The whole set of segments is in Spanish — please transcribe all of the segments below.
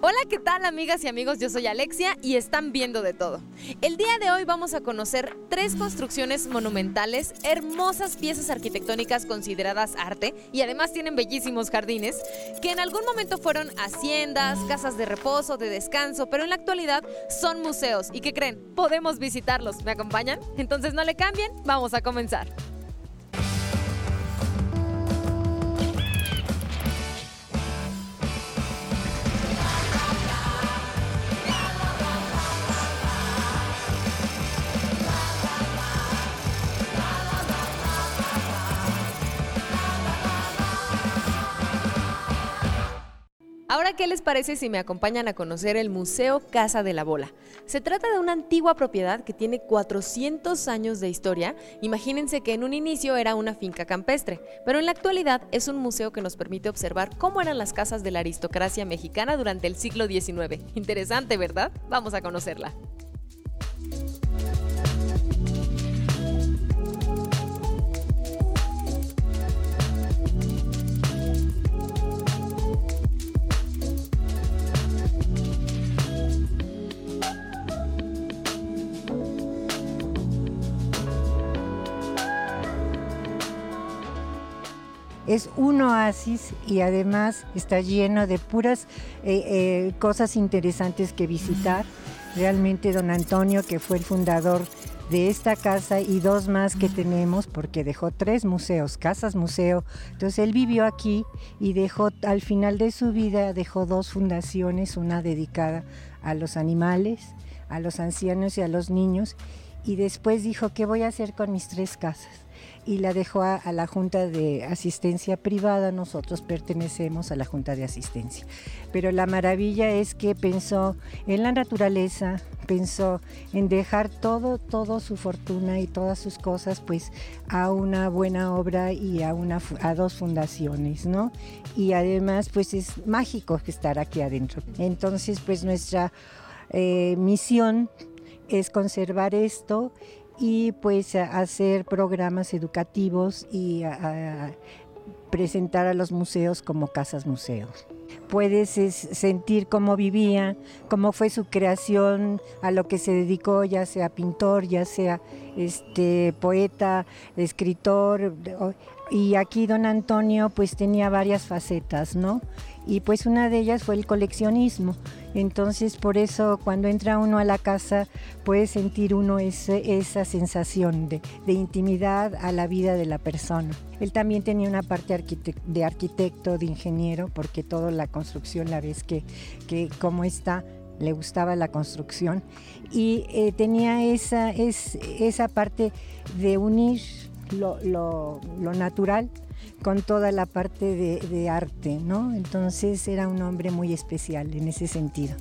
Hola, ¿qué tal amigas y amigos? Yo soy Alexia y están viendo de todo. El día de hoy vamos a conocer tres construcciones monumentales, hermosas piezas arquitectónicas consideradas arte y además tienen bellísimos jardines, que en algún momento fueron haciendas, casas de reposo, de descanso, pero en la actualidad son museos. ¿Y qué creen? Podemos visitarlos. ¿Me acompañan? Entonces no le cambien, vamos a comenzar. Ahora, ¿qué les parece si me acompañan a conocer el Museo Casa de la Bola? Se trata de una antigua propiedad que tiene 400 años de historia. Imagínense que en un inicio era una finca campestre, pero en la actualidad es un museo que nos permite observar cómo eran las casas de la aristocracia mexicana durante el siglo XIX. Interesante, ¿verdad? Vamos a conocerla. Es un oasis y además está lleno de puras eh, eh, cosas interesantes que visitar. Realmente don Antonio, que fue el fundador de esta casa y dos más que tenemos, porque dejó tres museos, casas museo. Entonces él vivió aquí y dejó, al final de su vida, dejó dos fundaciones, una dedicada a los animales, a los ancianos y a los niños. Y después dijo, ¿qué voy a hacer con mis tres casas? Y la dejó a, la Junta de Asistencia Privada. Nosotros pertenecemos a la Junta de Asistencia. Pero la maravilla es que pensó en la naturaleza, pensó en dejar todo, todo su fortuna y todas sus cosas, pues a una buena obra y a, una, a dos fundaciones, ¿no? Y además, pues es mágico estar aquí adentro. Entonces, pues nuestra eh, misión es conservar esto y pues hacer programas educativos y presentar a los museos como casas museos. Puedes sentir cómo vivía, cómo fue su creación, a lo que se dedicó, ya sea pintor, ya sea este poeta, escritor, y aquí don Antonio pues tenía varias facetas, ¿no? Y pues una de ellas fue el coleccionismo. Entonces por eso cuando entra uno a la casa puede sentir uno esa sensación de, intimidad a la vida de la persona. Él también tenía una parte de arquitecto, de ingeniero, porque toda la construcción la ves que, que como está le gustaba la construcción y eh, tenía esa, esa parte de unir lo, natural con toda la parte de, arte, ¿no? Entonces era un hombre muy especial en ese sentido.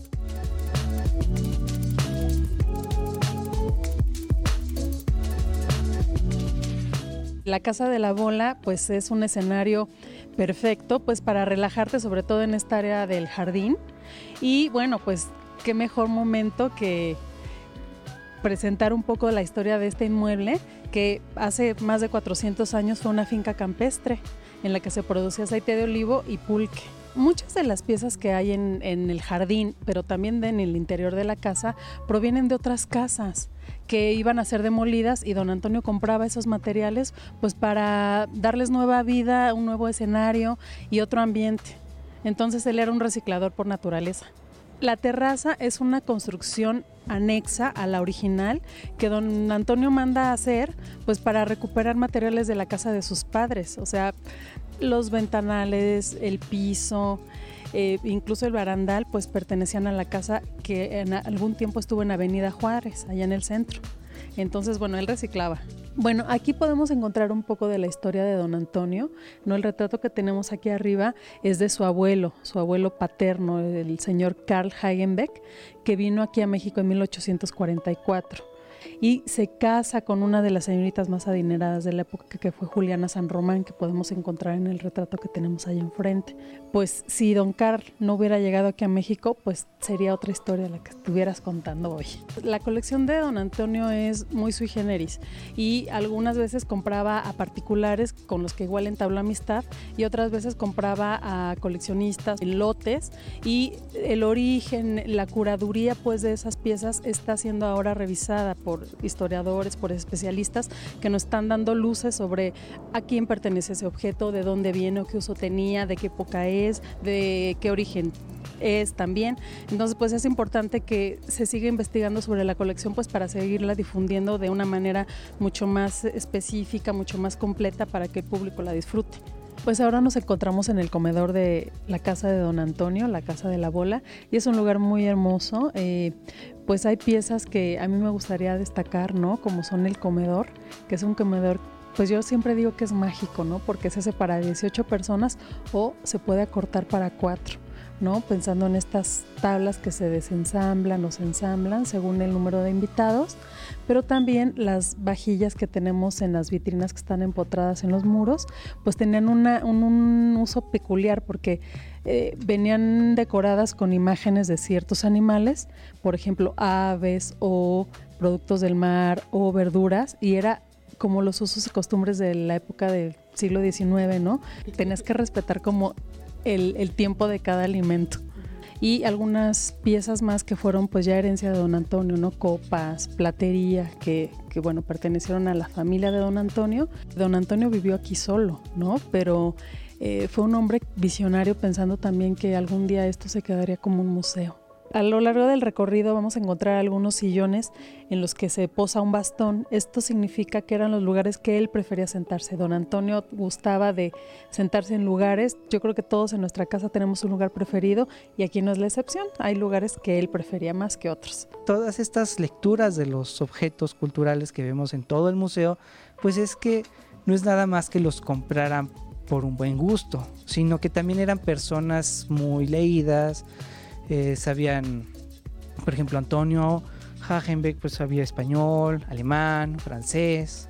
La Casa de la Bola pues es un escenario perfecto pues para relajarte sobre todo en esta área del jardín y bueno pues qué mejor momento que presentar un poco la historia de este inmueble que hace más de 400 años fue una finca campestre en la que se producía aceite de olivo y pulque. Muchas de las piezas que hay en, el jardín, pero también en el interior de la casa, provienen de otras casas que iban a ser demolidas y don Antonio compraba esos materiales pues para darles nueva vida, un nuevo escenario y otro ambiente. Entonces él era un reciclador por naturaleza. La terraza es una construcción anexa a la original que don Antonio manda a hacer pues para recuperar materiales de la casa de sus padres, o sea, los ventanales, el piso, eh, incluso el barandal pues pertenecían a la casa que en algún tiempo estuvo en Avenida Juárez, allá en el centro. Entonces, bueno, él reciclaba. Bueno, aquí podemos encontrar un poco de la historia de don Antonio. ¿no? El retrato que tenemos aquí arriba es de su abuelo, su abuelo paterno, el señor Karl Hagenbeck, que vino aquí a México en 1844. Y se casa con una de las señoritas más adineradas de la época, que fue Juliana San Román, que podemos encontrar en el retrato que tenemos ahí enfrente. Pues si don Carl no hubiera llegado aquí a México, pues sería otra historia la que estuvieras contando hoy. La colección de don Antonio es muy sui generis y algunas veces compraba a particulares con los que igual entabló amistad y otras veces compraba a coleccionistas en lotes y el origen, la curaduría pues de esas piezas está siendo ahora revisada por historiadores, por especialistas que nos están dando luces sobre a quién pertenece ese objeto, de dónde viene o qué uso tenía, de qué época es, de qué origen es también. Entonces, pues es importante que se siga investigando sobre la colección pues para seguirla difundiendo de una manera mucho más específica, mucho más completa para que el público la disfrute. Pues ahora nos encontramos en el comedor de la casa de Don Antonio, la casa de la bola, y es un lugar muy hermoso. Eh, pues hay piezas que a mí me gustaría destacar, ¿no? Como son el comedor, que es un comedor pues yo siempre digo que es mágico, ¿no? Porque se hace para 18 personas o se puede acortar para 4. ¿No? Pensando en estas tablas que se desensamblan o se ensamblan según el número de invitados, pero también las vajillas que tenemos en las vitrinas que están empotradas en los muros, pues tenían un, uso peculiar porque eh, venían decoradas con imágenes de ciertos animales, por ejemplo, aves o productos del mar o verduras, y era como los usos y costumbres de la época del siglo XIX, ¿no? Tenías que respetar como el, tiempo de cada alimento y algunas piezas más que fueron pues ya herencia de don Antonio, ¿no? Copas, platería, que, que, bueno, pertenecieron a la familia de don Antonio. Don Antonio vivió aquí solo, ¿no? Pero eh, fue un hombre visionario pensando también que algún día esto se quedaría como un museo. A lo largo del recorrido vamos a encontrar algunos sillones en los que se posa un bastón. Esto significa que eran los lugares que él prefería sentarse. Don Antonio gustaba de sentarse en lugares. Yo creo que todos en nuestra casa tenemos un lugar preferido y aquí no es la excepción. Hay lugares que él prefería más que otros. Todas estas lecturas de los objetos culturales que vemos en todo el museo, pues es que no es nada más que los compraran por un buen gusto, sino que también eran personas muy leídas, eh, sabían, por ejemplo, Antonio Hagenbeck pues sabía español, alemán, francés,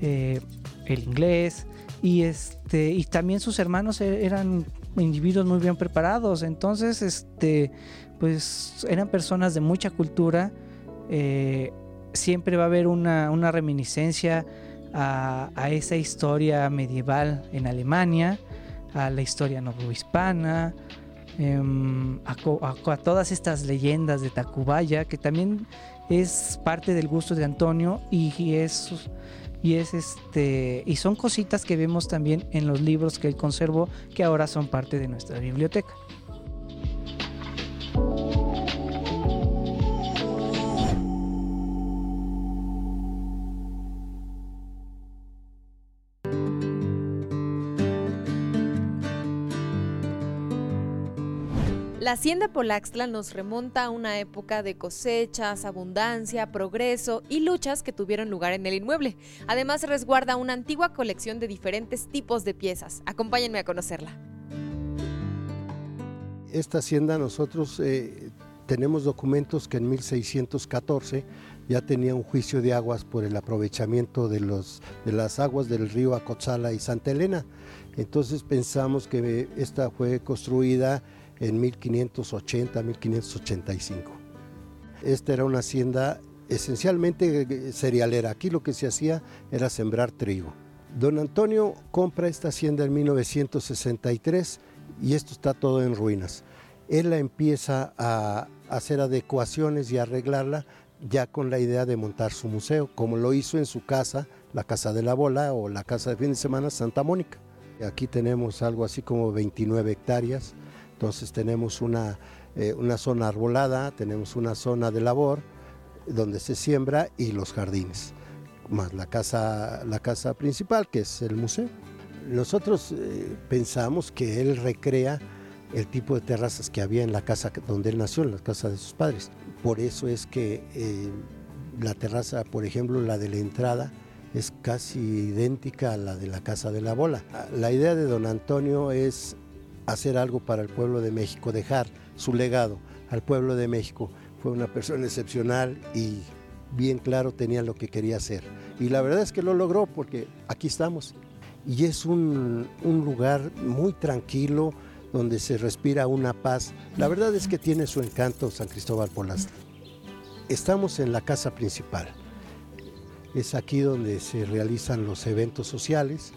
eh, el inglés y este y también sus hermanos e-, eran individuos muy bien preparados, entonces este pues eran personas de mucha cultura. Eh, siempre va a haber una, reminiscencia a, a, esa historia medieval en Alemania, a la historia novohispana, Em, a, todas estas leyendas de Tacubaya, que también es parte del gusto de Antonio y, es y es este y son cositas que vemos también en los libros que él conservó que ahora son parte de nuestra biblioteca. Hacienda Polaxtla nos remonta a una época de cosechas, abundancia, progreso y luchas que tuvieron lugar en el inmueble. Además resguarda una antigua colección de diferentes tipos de piezas. Acompáñenme a conocerla. Esta hacienda nosotros eh, tenemos documentos que en 1614 ya tenía un juicio de aguas por el aprovechamiento de, los, de las aguas del río Acotzala y Santa Elena. Entonces pensamos que esta fue construida en 1580, 1585. Esta era una hacienda esencialmente eh, cerealera. Aquí lo que se hacía era sembrar trigo. Don Antonio compra esta hacienda en 1963 y esto está todo en ruinas. Él la empieza a hacer adecuaciones y arreglarla ya con la idea de montar su museo, como lo hizo en su casa, la Casa de la Bola o la Casa de Fin de Semana Santa Mónica. Aquí tenemos algo así como 29 hectáreas entonces tenemos eh, una, zona arbolada, tenemos una zona de labor donde se siembra y los jardines, más la casa, la casa principal que es el museo. Nosotros eh, pensamos que él recrea el tipo de terrazas que había en la casa donde él nació, en la casa de sus padres. Por eso es que eh, la terraza, por ejemplo, la de la entrada, es casi idéntica a la de la casa de la bola. La idea de don Antonio es hacer algo para el pueblo de México, dejar su legado al pueblo de México. Fue una persona excepcional y bien claro tenía lo que quería hacer. Y la verdad es que lo logró porque aquí estamos. Y es un, un lugar muy tranquilo, donde se respira una paz. La verdad es que tiene su encanto San Cristóbal Polas. Estamos en la casa principal. Es aquí donde se realizan los eventos sociales.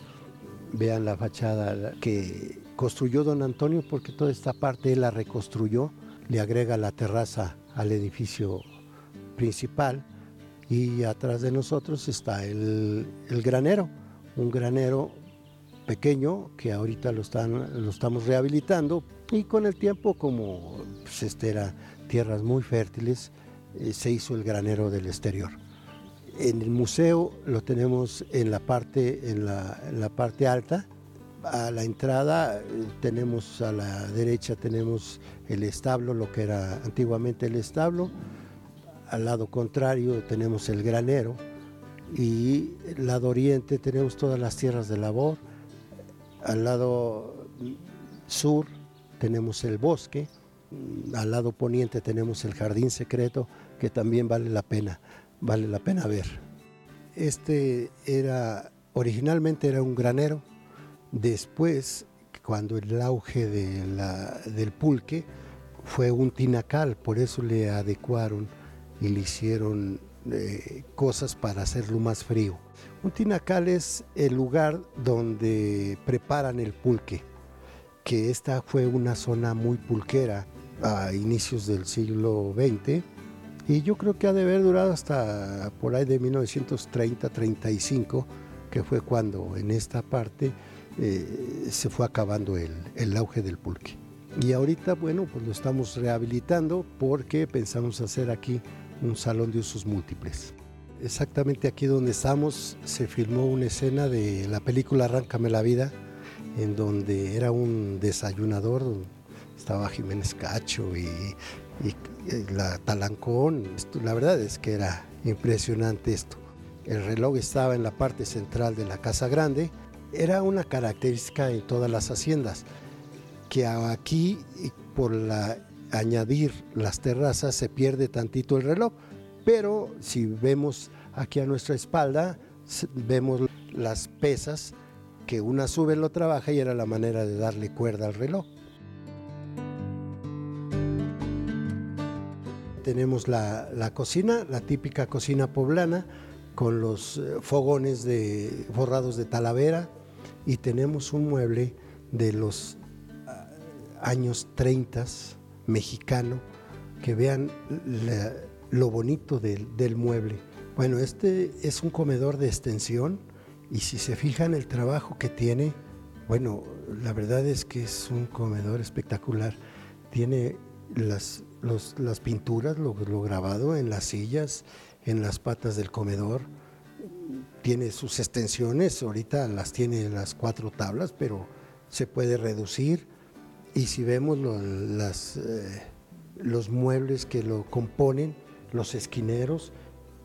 Vean la fachada que construyó don Antonio porque toda esta parte él la reconstruyó, le agrega la terraza al edificio principal y atrás de nosotros está el, granero, un granero pequeño que ahorita lo, están, lo estamos rehabilitando y con el tiempo como pues, este tierras muy fértiles eh, se hizo el granero del exterior. En el museo lo tenemos en la parte, en la parte alta. A la entrada eh, tenemos a la derecha tenemos el establo, lo que era antiguamente el establo. Al lado contrario tenemos el granero y lado oriente tenemos todas las tierras de labor al lado sur tenemos el bosque, al lado poniente tenemos el jardín secreto que también vale la pena, vale la pena ver. Este era originalmente era un granero, después cuando el auge del pulque fue un tinacal, por eso le adecuaron y le hicieron eh, cosas para hacerlo más frío. Un tinacal es el lugar donde preparan el pulque, que esta fue una zona muy pulquera a inicios del siglo XX y yo creo que ha de haber durado hasta por ahí de 1930-35, que fue cuando en esta parte eh, se fue acabando el, el auge del pulque. Y ahorita, bueno, pues lo estamos rehabilitando porque pensamos hacer aquí un salón de usos múltiples. Exactamente aquí donde estamos se filmó una escena de la película Arráncame la vida, en donde era un desayunador, estaba Jiménez Cacho y, la Talancón. La verdad es que era impresionante esto. El reloj estaba en la parte central de la Casa Grande. Era una característica en todas las haciendas, que aquí por añadir las terrazas se pierde tantito el reloj, pero si vemos aquí a nuestra espalda, vemos las pesas que una sube lo trabaja y era la manera de darle cuerda al reloj. Tenemos la, la cocina, la típica cocina poblana, con los eh, fogones de, forrados de talavera y tenemos un mueble de los ah, años 30 mexicano, que vean lo bonito del, mueble. Bueno, este es un comedor de extensión y si se fijan el trabajo que tiene, bueno, la verdad es que es un comedor espectacular. Tiene las, las pinturas, lo, lo grabado en las sillas, en las patas del comedor. Tiene sus extensiones, ahorita las tiene en las cuatro tablas, pero se puede reducir y si vemos las, eh, los muebles que lo componen, los esquineros,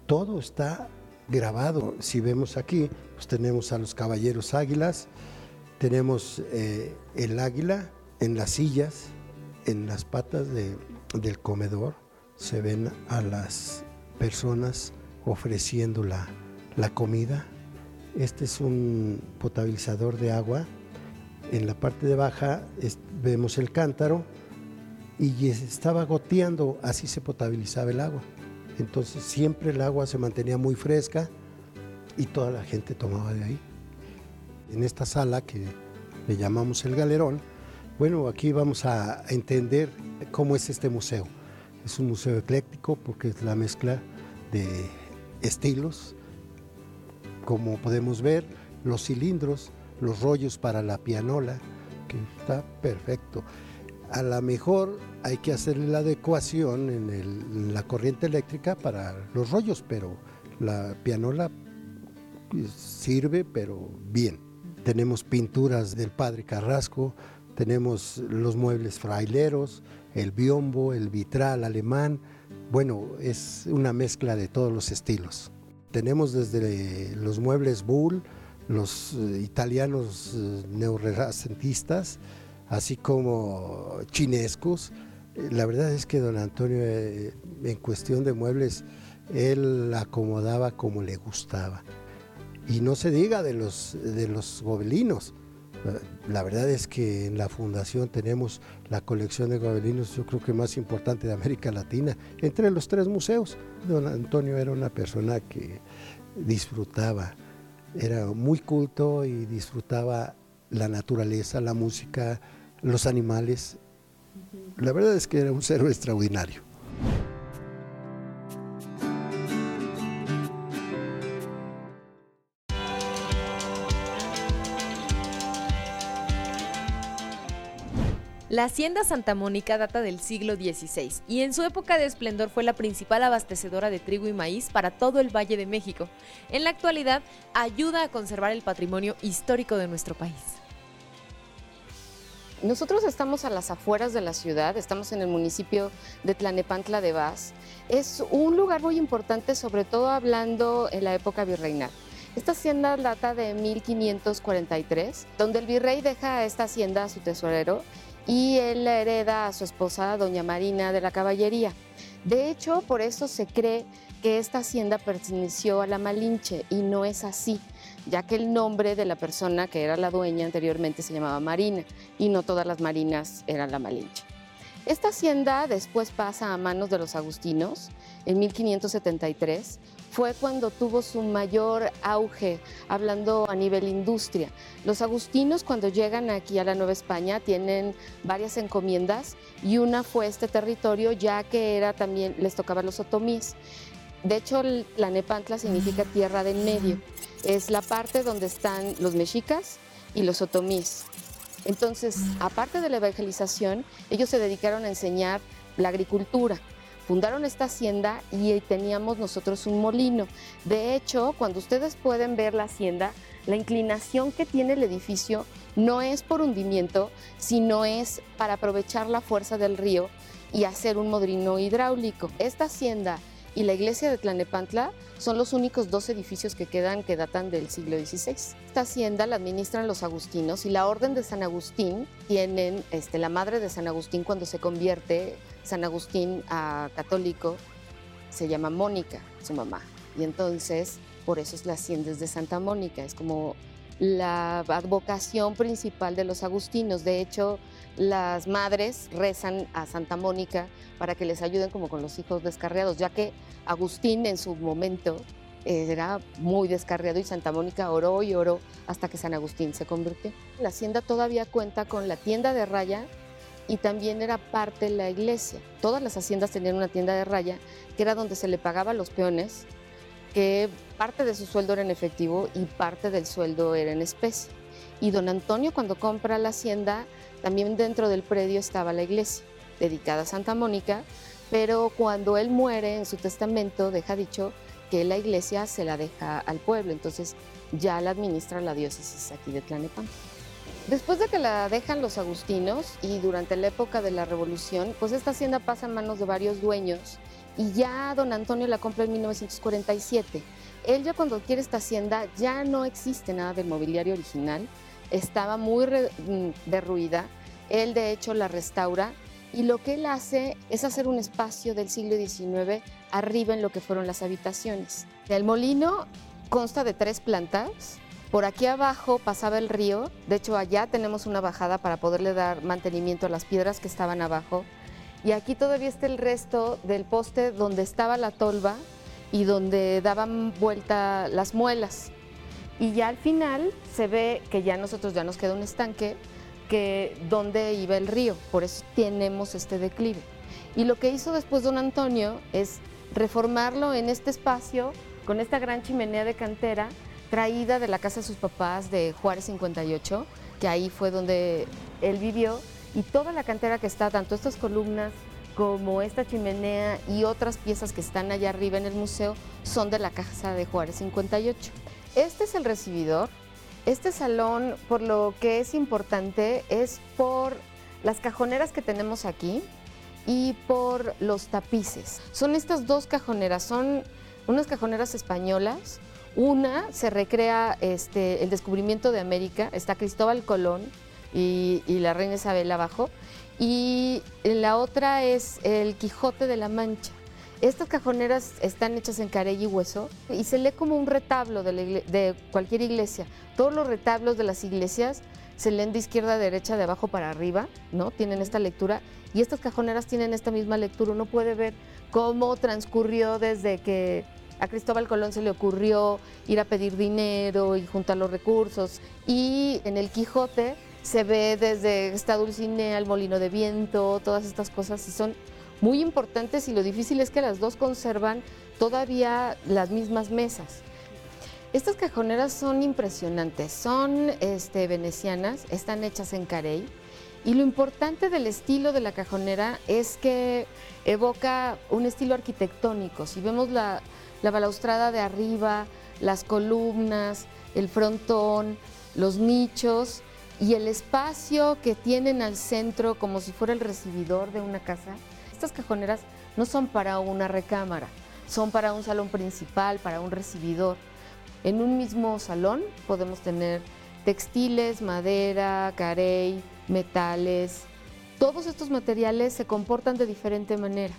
todo está grabado. Si vemos aquí, pues tenemos a los caballeros águilas, tenemos eh, el águila en las sillas, en las patas del comedor, se ven a las personas ofreciendo la, comida. Este es un potabilizador de agua en la parte de baja vemos el cántaro y estaba goteando, así se potabilizaba el agua. Entonces siempre el agua se mantenía muy fresca y toda la gente tomaba de ahí. En esta sala que le llamamos el galerón, bueno, aquí vamos a entender cómo es este museo. Es un museo ecléctico porque es la mezcla de estilos. Como podemos ver, los cilindros los rollos para la pianola, que está perfecto. A lo mejor hay que hacerle la adecuación en, la corriente eléctrica para los rollos, pero la pianola pues, sirve, pero bien. Tenemos pinturas del padre Carrasco, tenemos los muebles fraileros, el biombo, el vitral alemán. Bueno, es una mezcla de todos los estilos. Tenemos desde los muebles Bull, los eh, italianos eh, neorrenacentistas, así como chinescos. Eh, la verdad es que don Antonio en cuestión de muebles él acomodaba como le gustaba. Y no se diga de los, de los gobelinos. La verdad es que en la fundación tenemos la colección de gobelinos, yo creo que más importante de América Latina, entre los tres museos. Don Antonio era una persona que disfrutaba, era muy culto y disfrutaba la naturaleza, la música, los animales. La verdad es que era un ser extraordinario. La hacienda Santa Mónica data del siglo XVI y en su época de esplendor fue la principal abastecedora de trigo y maíz para todo el Valle de México. En la actualidad ayuda a conservar el patrimonio histórico de nuestro país. Nosotros estamos a las afueras de la ciudad, estamos en el municipio de Tlanepantla de Vaz. Es un lugar muy importante, sobre todo hablando en la época virreinal. Esta hacienda data de 1543, donde el virrey deja esta hacienda a su tesorero y él la hereda a su esposa, doña Marina de la Caballería. De hecho, por eso se cree que esta hacienda perteneció a la Malinche y no es así, ya que el nombre de la persona que era la dueña anteriormente se llamaba Marina y no todas las marinas eran la Malinche. Esta hacienda después pasa a manos de los agustinos en 1573 fue cuando tuvo su mayor auge, hablando a nivel industria. Los agustinos cuando llegan aquí a la Nueva España tienen varias encomiendas y una fue este territorio ya que era también les tocaba los otomíes. De hecho, la Nepantla significa tierra del medio. Es la parte donde están los mexicas y los otomíes. Entonces, aparte de la evangelización, ellos se dedicaron a enseñar la agricultura fundaron esta hacienda y teníamos nosotros un molino. De hecho, cuando ustedes pueden ver la hacienda, la inclinación que tiene el edificio no es por hundimiento, sino es para aprovechar la fuerza del río y hacer un modrino hidráulico. Esta hacienda y la iglesia de Tlanepantla son los únicos dos edificios que quedan que datan del siglo XVI. Esta hacienda la administran los agustinos y la orden de San Agustín tienen, este, la madre de San Agustín cuando se convierte San Agustín a católico, se llama Mónica, su mamá. Y entonces, por eso es la hacienda de Santa Mónica, es como la advocación principal de los agustinos. De hecho, las madres rezan a Santa Mónica para que les ayuden como con los hijos descarriados, ya que Agustín en su momento era muy descarriado y Santa Mónica oró y oró hasta que San Agustín se convirtió. La hacienda todavía cuenta con la tienda de raya y también era parte de la iglesia. Todas las haciendas tenían una tienda de raya que era donde se le pagaba a los peones, que parte de su sueldo era en efectivo y parte del sueldo era en especie. Y don Antonio cuando compra la hacienda, también dentro del predio estaba la iglesia, dedicada a Santa Mónica, pero cuando él muere en su testamento deja dicho que la iglesia se la deja al pueblo, entonces ya la administra la diócesis aquí de Tlanepantla. Después de que la dejan los agustinos y durante la época de la revolución, pues esta hacienda pasa en manos de varios dueños y ya don Antonio la compra en 1947. Él ya cuando quiere esta hacienda ya no existe nada del mobiliario original, estaba muy mm, derruida, él de hecho la restaura y lo que él hace es hacer un espacio del siglo XIX arriba en lo que fueron las habitaciones. El molino consta de tres plantas, por aquí abajo pasaba el río, de hecho allá tenemos una bajada para poderle dar mantenimiento a las piedras que estaban abajo. Y aquí todavía está el resto del poste donde estaba la tolva y donde daban vuelta las muelas. Y ya al final se ve que ya nosotros ya nos queda un estanque que donde iba el río, por eso tenemos este declive. Y lo que hizo después don Antonio es reformarlo en este espacio con esta gran chimenea de cantera traída de la casa de sus papás de Juárez 58, que ahí fue donde él vivió, y toda la cantera que está, tanto estas columnas como esta chimenea y otras piezas que están allá arriba en el museo, son de la casa de Juárez 58. Este es el recibidor. Este salón, por lo que es importante, es por las cajoneras que tenemos aquí y por los tapices. Son estas dos cajoneras, son unas cajoneras españolas una se recrea este, el descubrimiento de América, está Cristóbal Colón y, la reina Isabel abajo, y la otra es el Quijote de la Mancha. Estas cajoneras están hechas en carey y hueso y se lee como un retablo de, cualquier iglesia. Todos los retablos de las iglesias se leen de izquierda a derecha, de abajo para arriba, ¿no? Tienen esta lectura y estas cajoneras tienen esta misma lectura. Uno puede ver cómo transcurrió desde que a Cristóbal Colón se le ocurrió ir a pedir dinero y juntar los recursos. Y en el Quijote se ve desde esta Dulcinea, el molino de viento, todas estas cosas y son muy importantes y lo difícil es que las dos conservan todavía las mismas mesas. Estas cajoneras son impresionantes, son este, venecianas, están hechas en carey y lo importante del estilo de la cajonera es que evoca un estilo arquitectónico. Si vemos la, la balaustrada de arriba, las columnas, el frontón, los nichos y el espacio que tienen al centro como si fuera el recibidor de una casa, estas cajoneras no son para una recámara, son para un salón principal, para un recibidor. En un mismo salón podemos tener textiles, madera, carey, metales. Todos estos materiales se comportan de diferente manera,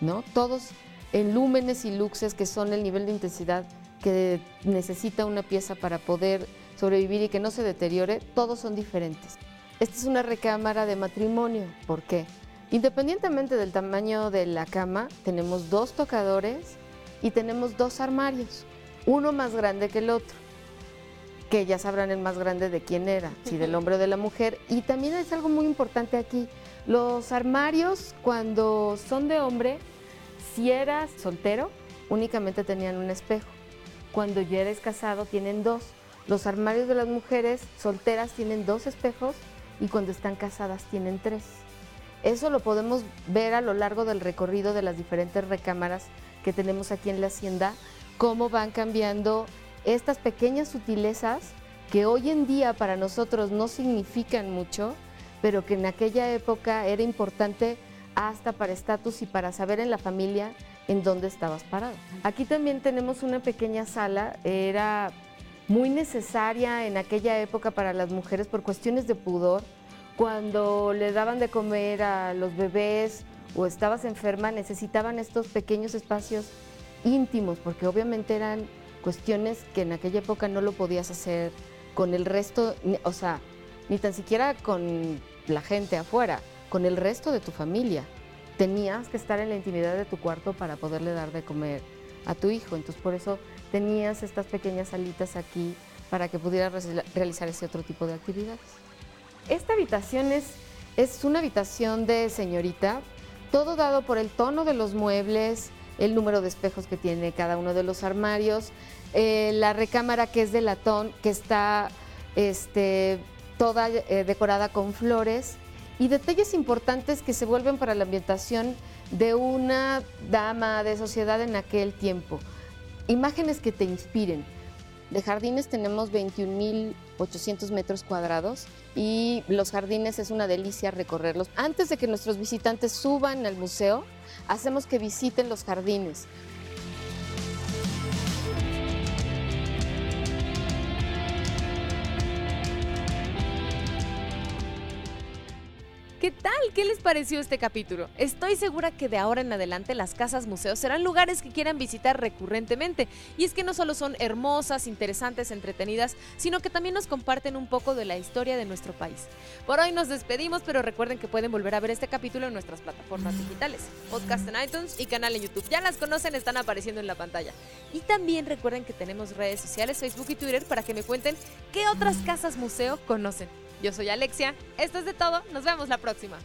¿no? Todos en lúmenes y luxes, que son el nivel de intensidad que necesita una pieza para poder sobrevivir y que no se deteriore, todos son diferentes. Esta es una recámara de matrimonio. ¿Por qué? Independientemente del tamaño de la cama, tenemos dos tocadores y tenemos dos armarios, uno más grande que el otro, que ya sabrán el más grande de quién era, si del hombre o de la mujer. Y también es algo muy importante aquí, los armarios cuando son de hombre, si eras soltero, únicamente tenían un espejo. Cuando ya eres casado, tienen dos. Los armarios de las mujeres solteras tienen dos espejos y cuando están casadas tienen tres. Eso lo podemos ver a lo largo del recorrido de las diferentes recámaras que tenemos aquí en la hacienda, cómo van cambiando estas pequeñas sutilezas que hoy en día para nosotros no significan mucho, pero que en aquella época era importante hasta para estatus y para saber en la familia en dónde estabas parado. Aquí también tenemos una pequeña sala, era muy necesaria en aquella época para las mujeres por cuestiones de pudor, cuando le daban de comer a los bebés o estabas enferma, necesitaban estos pequeños espacios íntimos, porque obviamente eran cuestiones que en aquella época no lo podías hacer con el resto, o sea, ni tan siquiera con la gente afuera, con el resto de tu familia. Tenías que estar en la intimidad de tu cuarto para poderle dar de comer a tu hijo, entonces por eso tenías estas pequeñas salitas aquí para que pudieras realizar ese otro tipo de actividades. Esta habitación es, es una habitación de señorita, todo dado por el tono de los muebles, el número de espejos que tiene cada uno de los armarios, eh, la recámara que es de latón, que está este, toda eh, decorada con flores y detalles importantes que se vuelven para la ambientación de una dama de sociedad en aquel tiempo. Imágenes que te inspiren. De jardines tenemos 21.800 metros cuadrados y los jardines es una delicia recorrerlos. Antes de que nuestros visitantes suban al museo, hacemos que visiten los jardines ¿Qué tal? ¿Qué les pareció este capítulo? Estoy segura que de ahora en adelante las casas museos serán lugares que quieran visitar recurrentemente. Y es que no solo son hermosas, interesantes, entretenidas, sino que también nos comparten un poco de la historia de nuestro país. Por hoy nos despedimos, pero recuerden que pueden volver a ver este capítulo en nuestras plataformas digitales, podcast en iTunes y canal en YouTube. Ya las conocen, están apareciendo en la pantalla. Y también recuerden que tenemos redes sociales, Facebook y Twitter para que me cuenten qué otras casas museo conocen. Yo soy Alexia, esto es de todo, nos vemos la próxima.